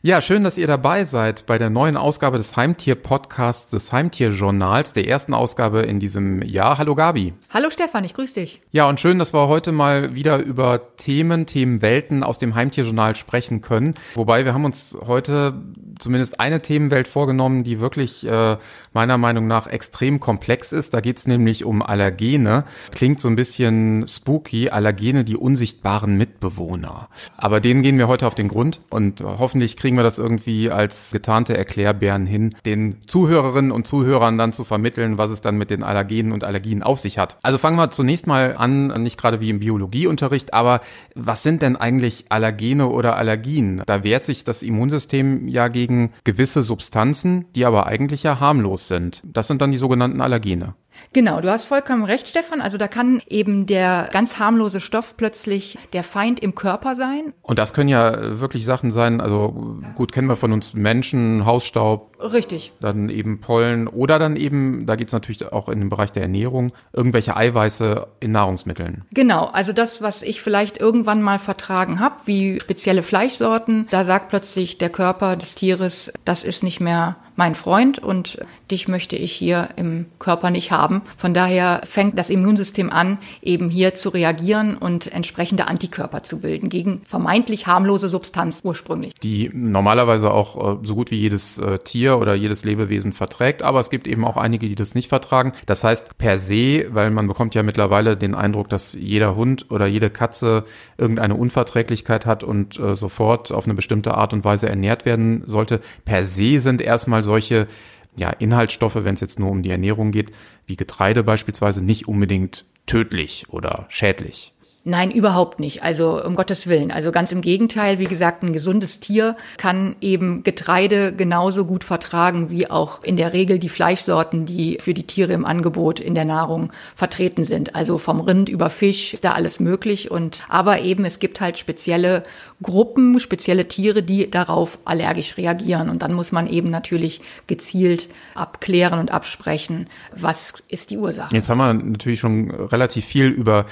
Ja, schön, dass ihr dabei seid bei der neuen Ausgabe des Heimtier-Podcasts des Heimtier-Journals, der ersten Ausgabe in diesem Jahr. Hallo Gabi. Hallo Stefan, ich grüße dich. Ja, und schön, dass wir heute mal wieder über Themen, Themenwelten aus dem Heimtier-Journal sprechen können. Wobei wir haben uns heute zumindest eine Themenwelt vorgenommen, die wirklich äh, meiner Meinung nach extrem komplex ist. Da geht es nämlich um Allergene. Klingt so ein bisschen spooky, Allergene, die unsichtbaren Mitbewohner. Aber denen gehen wir heute auf den Grund und hoffentlich kriegen wir das irgendwie als getarnte Erklärbären hin, den Zuhörerinnen und Zuhörern dann zu vermitteln, was es dann mit den Allergenen und Allergien auf sich hat. Also fangen wir zunächst mal an, nicht gerade wie im Biologieunterricht, aber was sind denn eigentlich Allergene oder Allergien? Da wehrt sich das Immunsystem ja gegen gewisse Substanzen, die aber eigentlich ja harmlos sind. Das sind dann die sogenannten Allergene. Genau, du hast vollkommen recht, Stefan. Also da kann eben der ganz harmlose Stoff plötzlich der Feind im Körper sein. Und das können ja wirklich Sachen sein, also gut kennen wir von uns Menschen, Hausstaub. Richtig. Dann eben Pollen oder dann eben, da geht es natürlich auch in den Bereich der Ernährung, irgendwelche Eiweiße in Nahrungsmitteln. Genau, also das, was ich vielleicht irgendwann mal vertragen habe, wie spezielle Fleischsorten, da sagt plötzlich der Körper des Tieres, das ist nicht mehr mein Freund und dich möchte ich hier im Körper nicht haben. Von daher fängt das Immunsystem an, eben hier zu reagieren und entsprechende Antikörper zu bilden gegen vermeintlich harmlose Substanz ursprünglich. Die normalerweise auch äh, so gut wie jedes äh, Tier oder jedes Lebewesen verträgt, aber es gibt eben auch einige, die das nicht vertragen. Das heißt per se, weil man bekommt ja mittlerweile den Eindruck, dass jeder Hund oder jede Katze irgendeine Unverträglichkeit hat und äh, sofort auf eine bestimmte Art und Weise ernährt werden sollte. Per se sind erstmal solche ja, Inhaltsstoffe, wenn es jetzt nur um die Ernährung geht, wie Getreide beispielsweise, nicht unbedingt tödlich oder schädlich. Nein, überhaupt nicht. Also um Gottes Willen. Also ganz im Gegenteil. Wie gesagt, ein gesundes Tier kann eben Getreide genauso gut vertragen wie auch in der Regel die Fleischsorten, die für die Tiere im Angebot in der Nahrung vertreten sind. Also vom Rind über Fisch ist da alles möglich. Und aber eben es gibt halt spezielle Gruppen, spezielle Tiere, die darauf allergisch reagieren. Und dann muss man eben natürlich gezielt abklären und absprechen, was ist die Ursache. Jetzt haben wir natürlich schon relativ viel über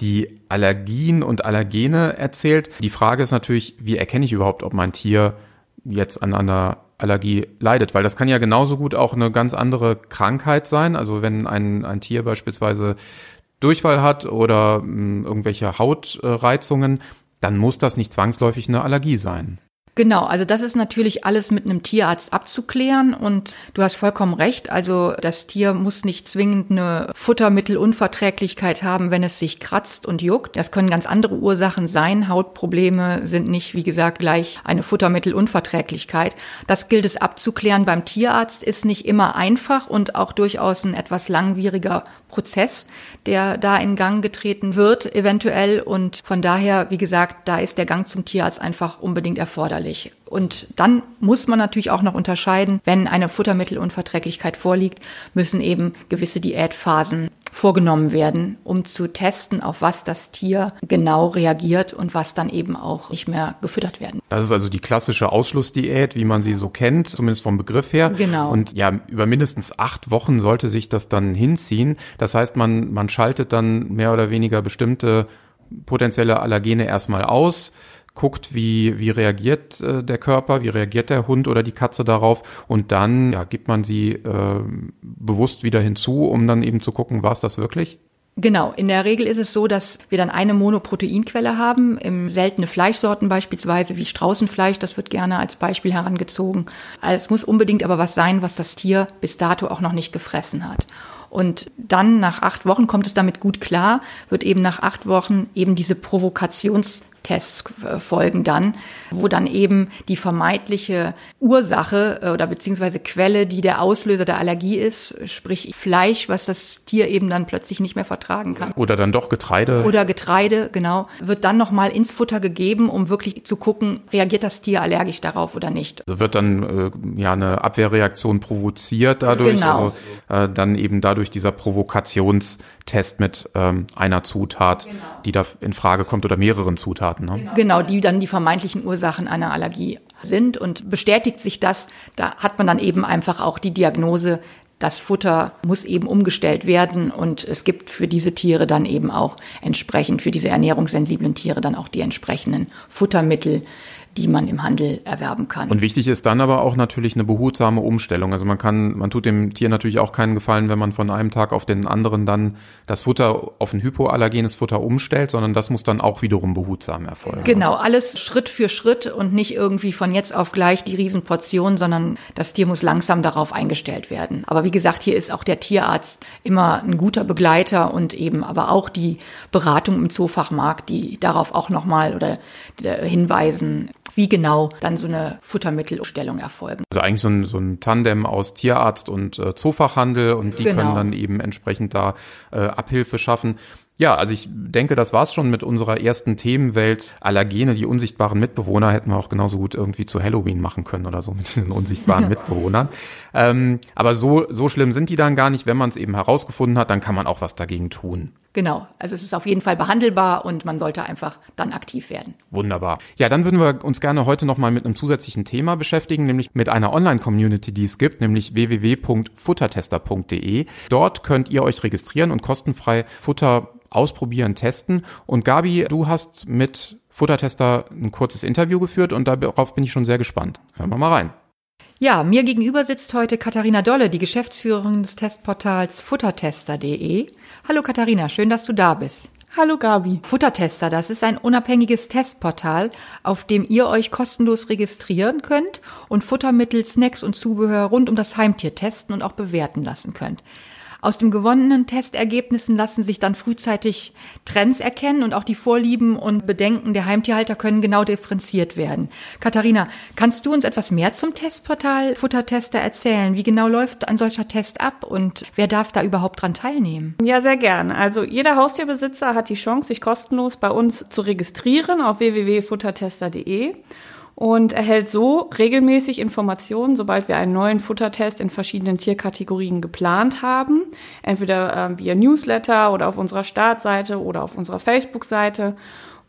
die Allergien und Allergene erzählt. Die Frage ist natürlich, wie erkenne ich überhaupt, ob mein Tier jetzt an einer Allergie leidet, weil das kann ja genauso gut auch eine ganz andere Krankheit sein. Also wenn ein, ein Tier beispielsweise Durchfall hat oder mh, hm, irgendwelche Hautreizungen, dann muss das nicht zwangsläufig eine Allergie sein. Genau, also das ist natürlich alles mit einem Tierarzt abzuklären und du hast vollkommen recht. Also das Tier muss nicht zwingend eine Futtermittelunverträglichkeit haben, wenn es sich kratzt und juckt. Das können ganz andere Ursachen sein. Hautprobleme sind nicht, wie gesagt, gleich eine Futtermittelunverträglichkeit. Das gilt es abzuklären beim Tierarzt, ist nicht immer einfach und auch durchaus ein etwas langwieriger Prozess, der da in Gang getreten wird, eventuell. Und von daher, wie gesagt, da ist der Gang zum Tierarzt einfach unbedingt erforderlich. Und dann muss man natürlich auch noch unterscheiden, wenn eine Futtermittelunverträglichkeit vorliegt, müssen eben gewisse Diätphasen vorgenommen werden, um zu testen, auf was das Tier genau reagiert und was dann eben auch nicht mehr gefüttert werden. Das ist also die klassische Ausschlussdiät, wie man sie so kennt, zumindest vom Begriff her. Genau. Und ja, über mindestens acht Wochen sollte sich das dann hinziehen. Das heißt, man, man schaltet dann mehr oder weniger bestimmte potenzielle Allergene erstmal aus, guckt, wie, wie reagiert äh, der Körper, wie reagiert der Hund oder die Katze darauf und dann ja, gibt man sie äh, bewusst wieder hinzu, um dann eben zu gucken, war es das wirklich? Genau, in der Regel ist es so, dass wir dann eine Monoproteinquelle haben, im seltene Fleischsorten beispielsweise wie Straußenfleisch, das wird gerne als Beispiel herangezogen. Also es muss unbedingt aber was sein, was das Tier bis dato auch noch nicht gefressen hat. Und dann nach acht Wochen kommt es damit gut klar, wird eben nach acht Wochen eben diese Provokations Tests äh, folgen dann, wo dann eben die vermeintliche Ursache äh, oder beziehungsweise Quelle, die der Auslöser der Allergie ist, sprich Fleisch, was das Tier eben dann plötzlich nicht mehr vertragen kann. Oder dann doch Getreide. Oder Getreide, genau, wird dann nochmal ins Futter gegeben, um wirklich zu gucken, reagiert das Tier allergisch darauf oder nicht. Also wird dann äh, ja eine Abwehrreaktion provoziert dadurch, genau. also äh, dann eben dadurch dieser Provokationstest mit ähm, einer Zutat, genau. die da in Frage kommt oder mehreren Zutaten. Zutaten. Ne? Genau, die dann die vermeintlichen Ursachen einer Allergie sind. Und bestätigt sich das, da hat man dann eben einfach auch die Diagnose, das Futter muss eben umgestellt werden und es gibt für diese Tiere dann eben auch entsprechend, für diese ernährungssensiblen Tiere dann auch die entsprechenden Futtermittel, die man im Handel erwerben kann. Und wichtig ist dann aber auch natürlich eine behutsame Umstellung. Also man kann, man tut dem Tier natürlich auch keinen Gefallen, wenn man von einem Tag auf den anderen dann das Futter auf ein hypoallergenes Futter umstellt, sondern das muss dann auch wiederum behutsam erfolgen. Genau, alles Schritt für Schritt und nicht irgendwie von jetzt auf gleich die Riesenportion, sondern das Tier muss langsam darauf eingestellt werden. Aber wie gesagt, hier ist auch der Tierarzt immer ein guter Begleiter und eben aber auch die Beratung im Zoofachmarkt, die darauf auch nochmal oder hinweisen, wie genau dann so eine Futtermittelstellung erfolgen. Also eigentlich so ein, so ein Tandem aus Tierarzt und äh, Zoofachhandel und die genau. können dann eben entsprechend da äh, Abhilfe schaffen. Ja, also ich denke, das war's schon mit unserer ersten Themenwelt. Allergene, die unsichtbaren Mitbewohner hätten wir auch genauso gut irgendwie zu Halloween machen können oder so mit diesen unsichtbaren Mitbewohnern. Ähm, aber so, so schlimm sind die dann gar nicht. Wenn man es eben herausgefunden hat, dann kann man auch was dagegen tun. Genau, also es ist auf jeden Fall behandelbar und man sollte einfach dann aktiv werden. Wunderbar. Ja, dann würden wir uns gerne heute nochmal mit einem zusätzlichen Thema beschäftigen, nämlich mit einer Online-Community, die es gibt, nämlich www.futtertester.de. Dort könnt ihr euch registrieren und kostenfrei Futter ausprobieren, testen. Und Gabi, du hast mit Futtertester ein kurzes Interview geführt und darauf bin ich schon sehr gespannt. Hören wir mal rein. Ja, mir gegenüber sitzt heute Katharina Dolle, die Geschäftsführerin des Testportals futtertester.de. Hallo Katharina, schön, dass du da bist. Hallo Gabi. Futtertester, das ist ein unabhängiges Testportal, auf dem ihr euch kostenlos registrieren könnt und Futtermittel, Snacks und Zubehör rund um das Heimtier testen und auch bewerten lassen könnt. Aus den gewonnenen Testergebnissen lassen sich dann frühzeitig Trends erkennen und auch die Vorlieben und Bedenken der Heimtierhalter können genau differenziert werden. Katharina, kannst du uns etwas mehr zum Testportal Futtertester erzählen? Wie genau läuft ein solcher Test ab und wer darf da überhaupt dran teilnehmen? Ja, sehr gern. Also jeder Haustierbesitzer hat die Chance, sich kostenlos bei uns zu registrieren auf www.futtertester.de und erhält so regelmäßig Informationen, sobald wir einen neuen Futtertest in verschiedenen Tierkategorien geplant haben, entweder äh, via Newsletter oder auf unserer Startseite oder auf unserer Facebook-Seite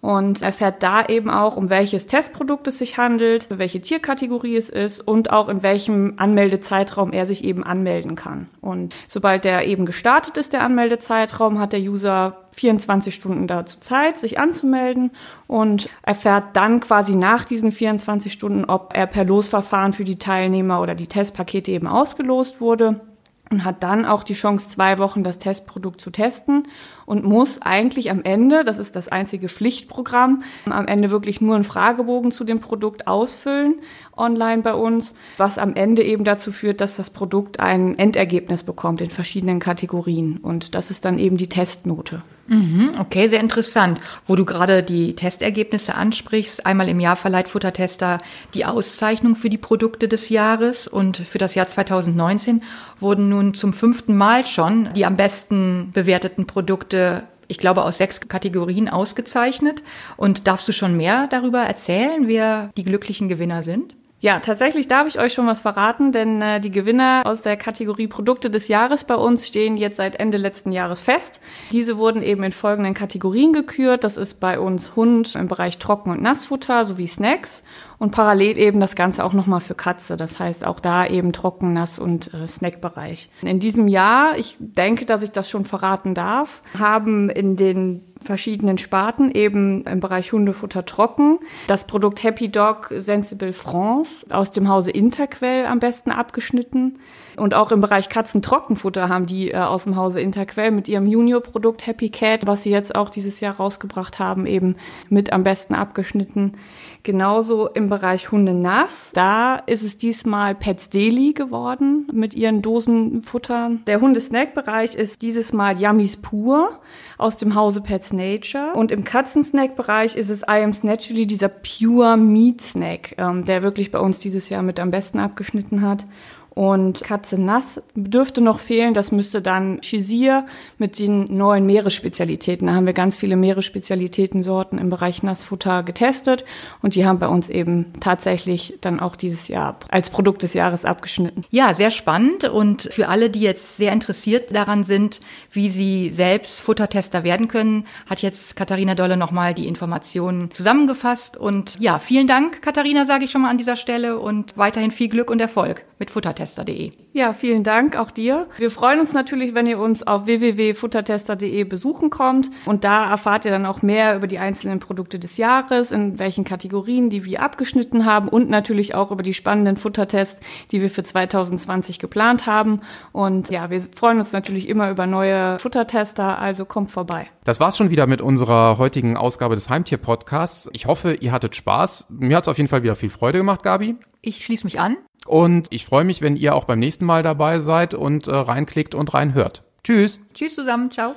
und erfährt da eben auch, um welches Testprodukt es sich handelt, für welche Tierkategorie es ist und auch in welchem Anmeldezeitraum er sich eben anmelden kann. Und sobald der eben gestartet ist, der Anmeldezeitraum, hat der User 24 Stunden dazu Zeit, sich anzumelden und erfährt dann quasi nach diesen 24 Stunden, ob er per Losverfahren für die Teilnehmer oder die Testpakete eben ausgelost wurde und hat dann auch die Chance, zwei Wochen das Testprodukt zu testen und muss eigentlich am Ende, das ist das einzige Pflichtprogramm, am Ende wirklich nur einen Fragebogen zu dem Produkt ausfüllen, online bei uns, was am Ende eben dazu führt, dass das Produkt ein Endergebnis bekommt in verschiedenen Kategorien. Und das ist dann eben die Testnote. Mhm, okay, sehr interessant. Wo du gerade die Testergebnisse ansprichst, einmal im Jahr verleiht Futtertester die Auszeichnung für die Produkte des Jahres und für das Jahr 2019 wurden nun zum fünften Mal schon die am besten bewerteten Produkte ich glaube, aus sechs Kategorien ausgezeichnet. Und darfst du schon mehr darüber erzählen, wer die glücklichen Gewinner sind? Ja, tatsächlich darf ich euch schon was verraten, denn äh, die Gewinner aus der Kategorie Produkte des Jahres bei uns stehen jetzt seit Ende letzten Jahres fest. Diese wurden eben in folgenden Kategorien gekürt. Das ist bei uns Hund im Bereich Trocken- und Nassfutter sowie Snacks und parallel eben das Ganze auch nochmal für Katze. Das heißt auch da eben Trocken-, Nass- und äh, Snackbereich. In diesem Jahr, ich denke, dass ich das schon verraten darf, haben in den verschiedenen Sparten, eben im Bereich Hundefutter trocken. Das Produkt Happy Dog Sensible France aus dem Hause Interquell am besten abgeschnitten. Und auch im Bereich Katzentrockenfutter haben die äh, aus dem Hause Interquell mit ihrem Junior-Produkt Happy Cat, was sie jetzt auch dieses Jahr rausgebracht haben, eben mit am besten abgeschnitten. Genauso im Bereich Hunde nass. Da ist es diesmal Pets Deli geworden mit ihren Dosenfuttern. Der Hundesnack-Bereich ist dieses Mal Yummies Pur aus dem Hause Pets Nature. Und im Katzensnack-Bereich ist es I Am Naturally dieser Pure Meat Snack, ähm, der wirklich bei uns dieses Jahr mit am besten abgeschnitten hat. Und Katze nass dürfte noch fehlen. Das müsste dann Chisier mit den neuen Meeresspezialitäten. Da haben wir ganz viele Meeresspezialitäten-Sorten im Bereich Nassfutter getestet. Und die haben bei uns eben tatsächlich dann auch dieses Jahr als Produkt des Jahres abgeschnitten. Ja, sehr spannend. Und für alle, die jetzt sehr interessiert daran sind, wie sie selbst Futtertester werden können, hat jetzt Katharina Dolle nochmal die Informationen zusammengefasst. Und ja, vielen Dank, Katharina, sage ich schon mal an dieser Stelle. Und weiterhin viel Glück und Erfolg mit Futtertester. www.futtertester.de. Ja, vielen Dank auch dir. Wir freuen uns natürlich, wenn ihr uns auf www.futtertester.de besuchen kommt und da erfahrt ihr dann auch mehr über die einzelnen Produkte des Jahres, in welchen Kategorien, die wir abgeschnitten haben und natürlich auch über die spannenden Futtertests, die wir für 2020 geplant haben. Und ja, wir freuen uns natürlich immer über neue Futtertester, also kommt vorbei. Das war's schon wieder mit unserer heutigen Ausgabe des Heimtier-Podcasts. Ich hoffe, ihr hattet Spaß. Mir hat's auf jeden Fall wieder viel Freude gemacht, Gabi. Ich schließe mich an. Und ich freue mich, wenn ihr auch beim nächsten Mal dabei seid und äh, reinklickt und reinhört. Tschüss. Tschüss zusammen. Ciao.